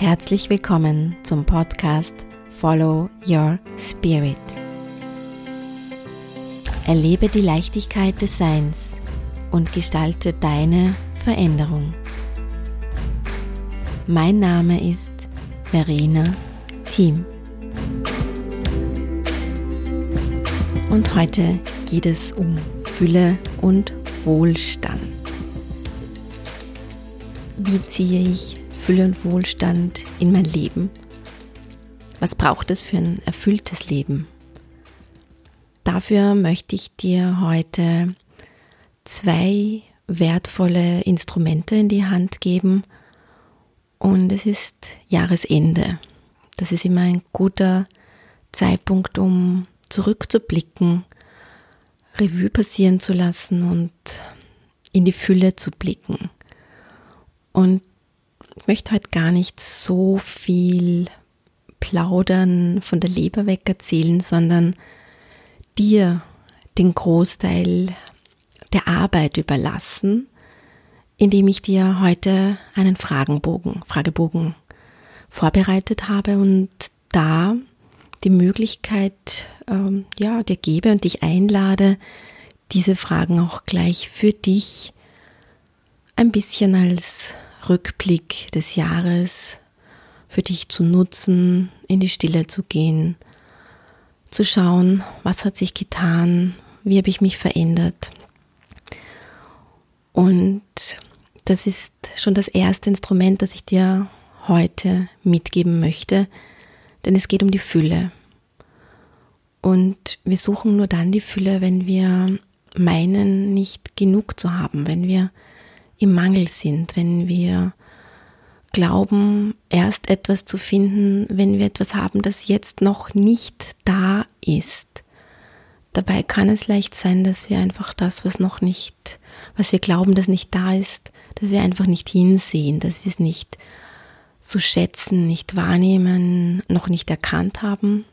Herzlich willkommen zum Podcast Follow Your Spirit. Erlebe die Leichtigkeit des Seins und gestalte deine Veränderung. Mein Name ist Verena Thiem. Und heute geht es um Fülle und Wohlstand. Wie ziehe ich Fülle und Wohlstand in mein Leben? Was braucht es für ein erfülltes Leben? Dafür möchte ich dir heute zwei wertvolle Instrumente in die Hand geben und es ist Jahresende. Das ist immer ein guter Zeitpunkt, um zurückzublicken, Revue passieren zu lassen und in die Fülle zu blicken. Und möchte heute gar nicht so viel plaudern von der Leber weg erzählen, sondern dir den Großteil der Arbeit überlassen, indem ich dir heute einen Fragenbogen, Fragebogen vorbereitet habe und da die Möglichkeit ähm, ja, dir gebe und dich einlade, diese Fragen auch gleich für dich ein bisschen als Rückblick des Jahres für dich zu nutzen, in die Stille zu gehen, zu schauen, was hat sich getan, wie habe ich mich verändert. Und das ist schon das erste Instrument, das ich dir heute mitgeben möchte, denn es geht um die Fülle. Und wir suchen nur dann die Fülle, wenn wir meinen, nicht genug zu haben, wenn wir im Mangel sind, wenn wir glauben, erst etwas zu finden, wenn wir etwas haben, das jetzt noch nicht da ist. Dabei kann es leicht sein, dass wir einfach das, was noch nicht, was wir glauben, das nicht da ist, dass wir einfach nicht hinsehen, dass wir es nicht zu schätzen, nicht wahrnehmen, noch nicht erkannt haben.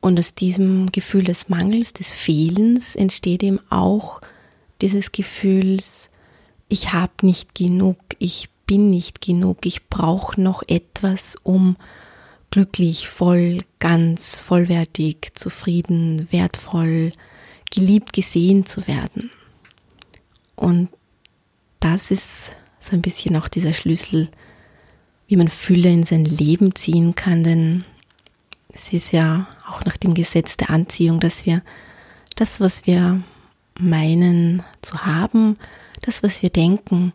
Und aus diesem Gefühl des Mangels, des Fehlens entsteht eben auch dieses Gefühls, ich habe nicht genug, ich bin nicht genug, ich brauche noch etwas, um glücklich, voll, ganz, vollwertig, zufrieden, wertvoll, geliebt, gesehen zu werden. Und das ist so ein bisschen auch dieser Schlüssel, wie man Fülle in sein Leben ziehen kann, denn es ist ja auch nach dem Gesetz der Anziehung, dass wir das, was wir meinen zu haben, das, was wir denken,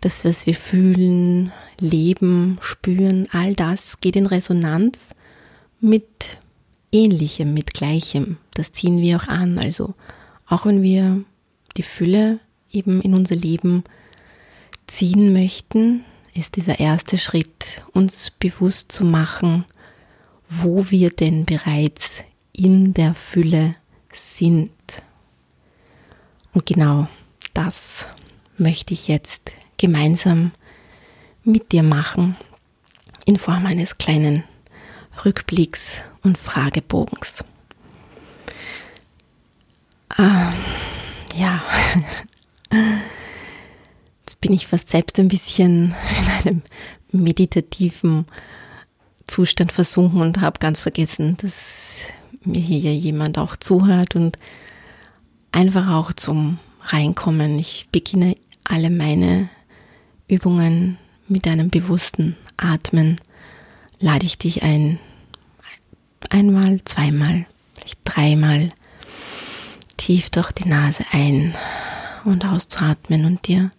das, was wir fühlen, leben, spüren, all das geht in Resonanz mit Ähnlichem, mit Gleichem. Das ziehen wir auch an. Also auch wenn wir die Fülle eben in unser Leben ziehen möchten, ist dieser erste Schritt, uns bewusst zu machen, wo wir denn bereits in der Fülle sind. Und genau das möchte ich jetzt gemeinsam mit dir machen in Form eines kleinen Rückblicks und Fragebogens. Ähm, ja, jetzt bin ich fast selbst ein bisschen in einem meditativen Zustand versunken und habe ganz vergessen, dass mir hier jemand auch zuhört und einfach auch zum reinkommen. Ich beginne alle meine Übungen mit einem bewussten Atmen. Lade ich dich ein, einmal, zweimal, vielleicht dreimal tief durch die Nase ein und auszuatmen und dir,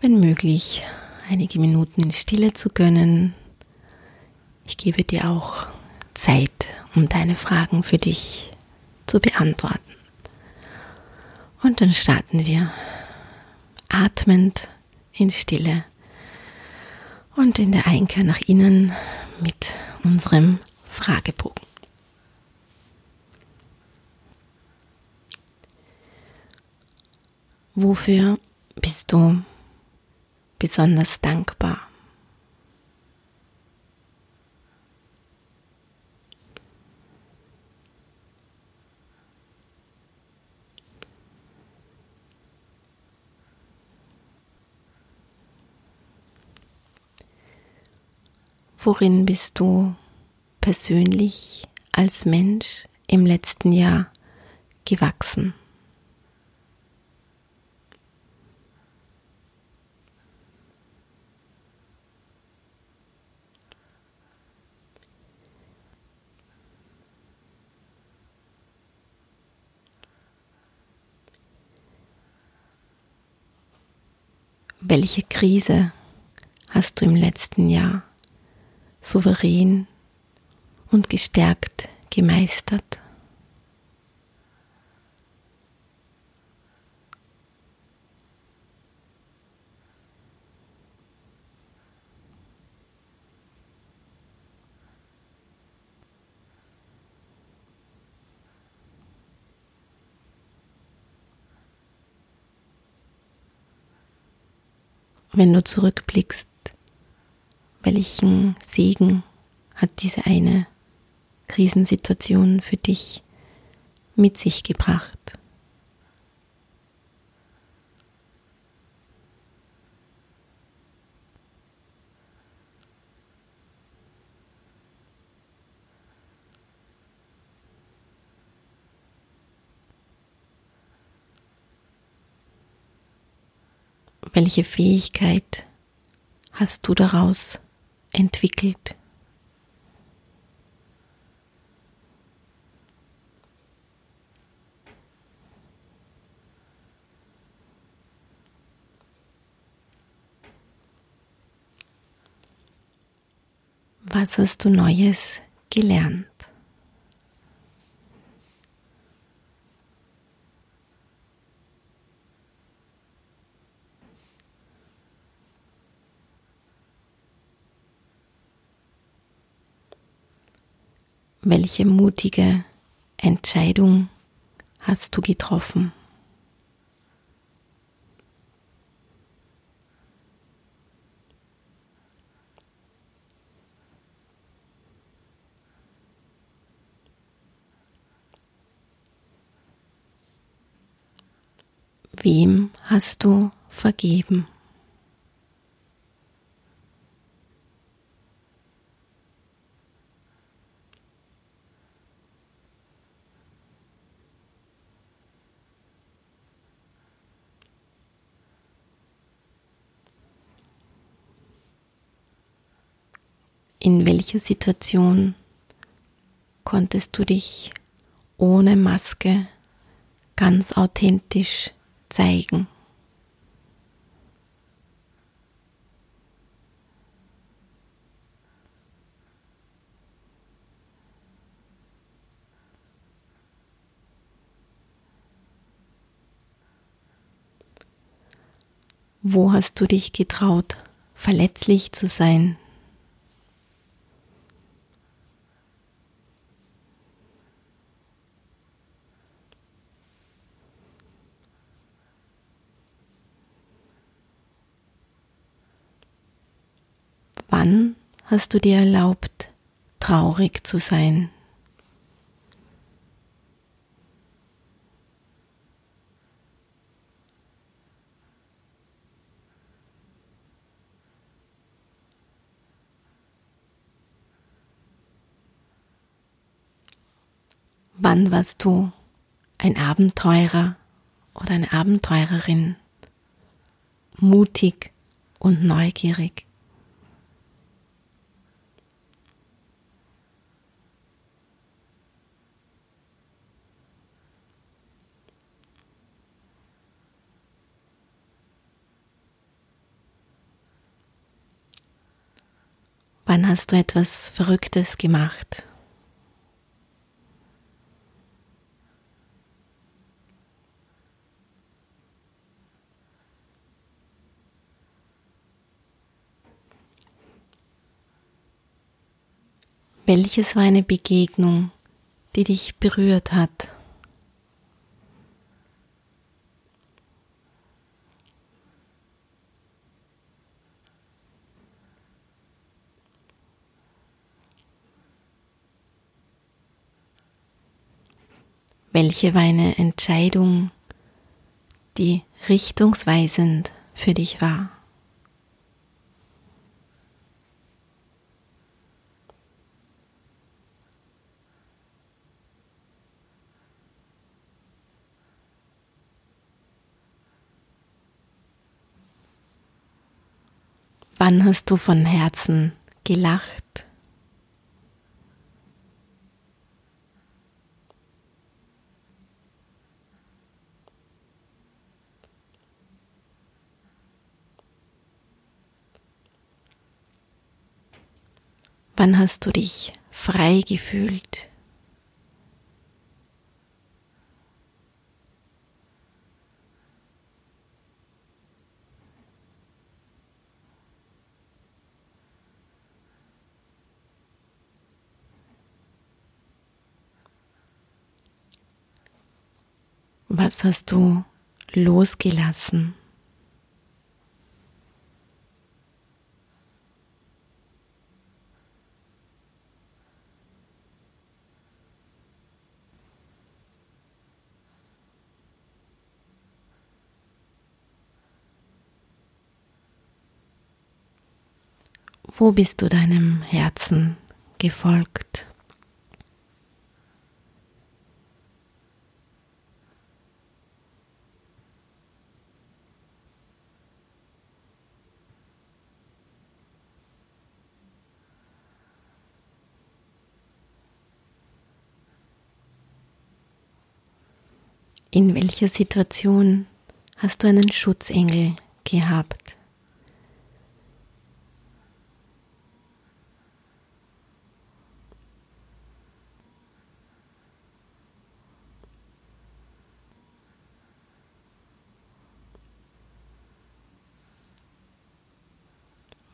wenn möglich, einige Minuten in Stille zu gönnen. Ich gebe dir auch Zeit, um deine Fragen für dich zu beantworten. Und dann starten wir atmend in Stille und in der Einkehr nach innen mit unserem Fragebogen. Wofür bist du besonders dankbar? Worin bist du persönlich als Mensch im letzten Jahr gewachsen? Welche Krise hast du im letzten Jahr souverän und gestärkt gemeistert? wenn du zurückblickst, welchen Segen hat diese eine Krisensituation für dich mit sich gebracht? Welche Fähigkeit hast du daraus entwickelt? Was hast du Neues gelernt? Welche mutige Entscheidung hast du getroffen? Wem hast du vergeben? In welcher Situation konntest du dich ohne Maske ganz authentisch zeigen? Wo hast du dich getraut, verletzlich zu sein? Wann hast du dir erlaubt, traurig zu sein? Wann warst du ein Abenteurer oder eine Abenteurerin, mutig und neugierig? Wann hast du etwas Verrücktes gemacht? Welches war eine Begegnung, die dich berührt hat? Welche war eine Entscheidung, die richtungsweisend für dich war? Wann hast du von Herzen gelacht? Wann hast du dich frei gefühlt? Was hast du losgelassen? Wo bist du deinem Herzen gefolgt? In welcher Situation hast du einen Schutzengel gehabt?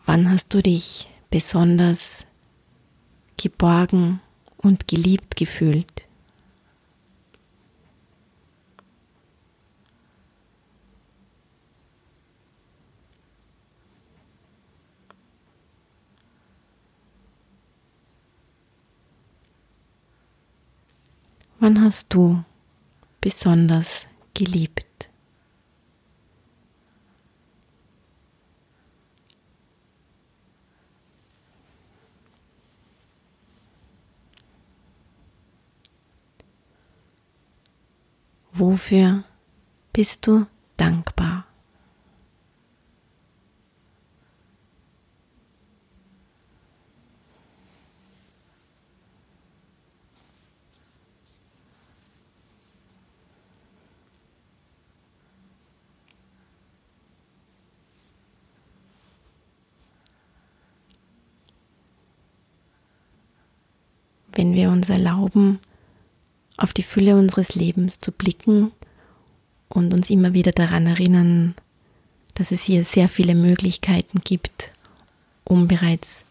Wann hast du dich besonders geborgen und geliebt gefühlt? Wann hast du besonders geliebt? Wofür bist du dankbar? Wenn wir uns erlauben, auf die Fülle unseres Lebens zu blicken und uns immer wieder daran erinnern, dass es hier sehr viele Möglichkeiten gibt, um bereits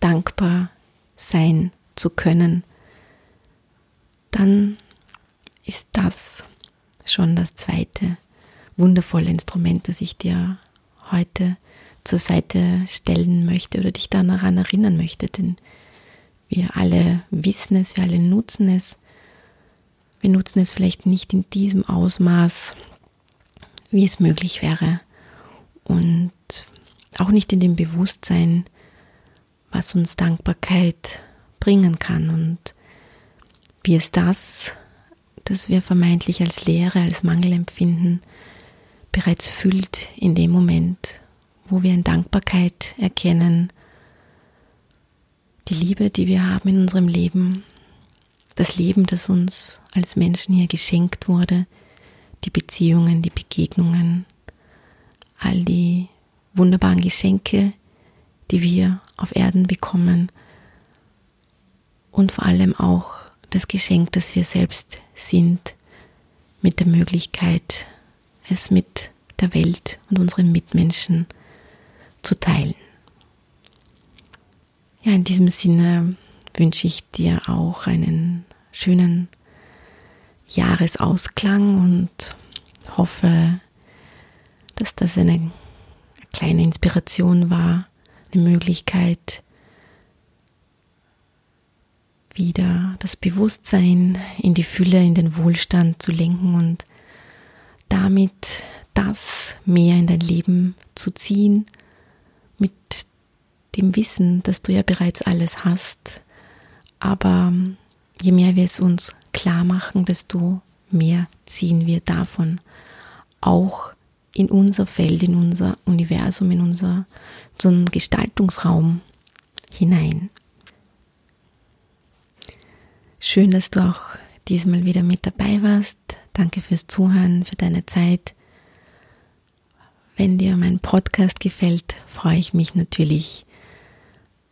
dankbar sein zu können, dann ist das schon das zweite wundervolle Instrument, das ich dir heute zur Seite stellen möchte oder dich daran erinnern möchte, denn wir alle wissen es, wir alle nutzen es, wir nutzen es vielleicht nicht in diesem Ausmaß, wie es möglich wäre. Und auch nicht in dem Bewusstsein, was uns Dankbarkeit bringen kann und wie es das, das wir vermeintlich als Leere, als Mangel empfinden, bereits füllt in dem Moment, wo wir in Dankbarkeit erkennen, die Liebe, die wir haben in unserem Leben, das Leben, das uns als Menschen hier geschenkt wurde, die Beziehungen, die Begegnungen, all die wunderbaren Geschenke, die wir auf Erden bekommen und vor allem auch das Geschenk, das wir selbst sind, mit der Möglichkeit, es mit der Welt und unseren Mitmenschen zu teilen. Ja, in diesem Sinne wünsche ich dir auch einen schönen Jahresausklang und hoffe, dass das eine kleine Inspiration war, eine Möglichkeit, wieder das Bewusstsein in die Fülle, in den Wohlstand zu lenken und damit das mehr in dein Leben zu ziehen, mit dem Wissen, dass du ja bereits alles hast, aber je mehr wir es uns klar machen, desto mehr ziehen wir davon auch in unser Feld, in unser Universum, in unser, unseren Gestaltungsraum hinein. Schön, dass du auch diesmal wieder mit dabei warst. Danke fürs Zuhören, für deine Zeit. Wenn dir mein Podcast gefällt, freue ich mich natürlich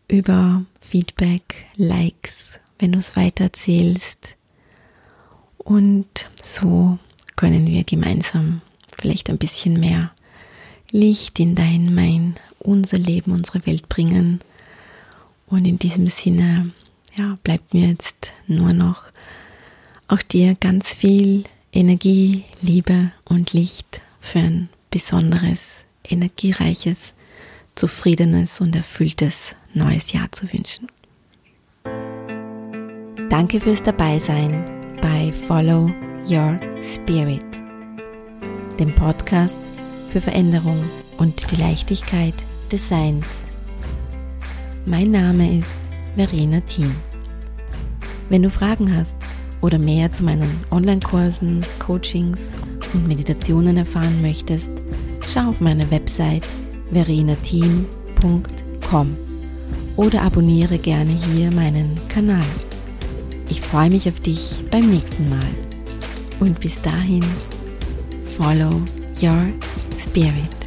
über Feedback, Likes, wenn du es weitererzählst. Und so können wir gemeinsam vielleicht ein bisschen mehr Licht in dein, mein, unser Leben, unsere Welt bringen. Und in diesem Sinne, ja, bleibt mir jetzt nur noch auch dir ganz viel Energie, Liebe und Licht für ein besonderes, energiereiches, zufriedenes und erfülltes neues Jahr zu wünschen. Danke fürs Dabeisein bei Follow Your Spirit dem Podcast für Veränderung und die Leichtigkeit des Seins. Mein Name ist Verena Thiem. Wenn du Fragen hast oder mehr zu meinen Online-Kursen, Coachings und Meditationen erfahren möchtest, schau auf meine Website verenateam.com oder abonniere gerne hier meinen Kanal. Ich freue mich auf dich beim nächsten Mal. Und bis dahin, follow your spirit.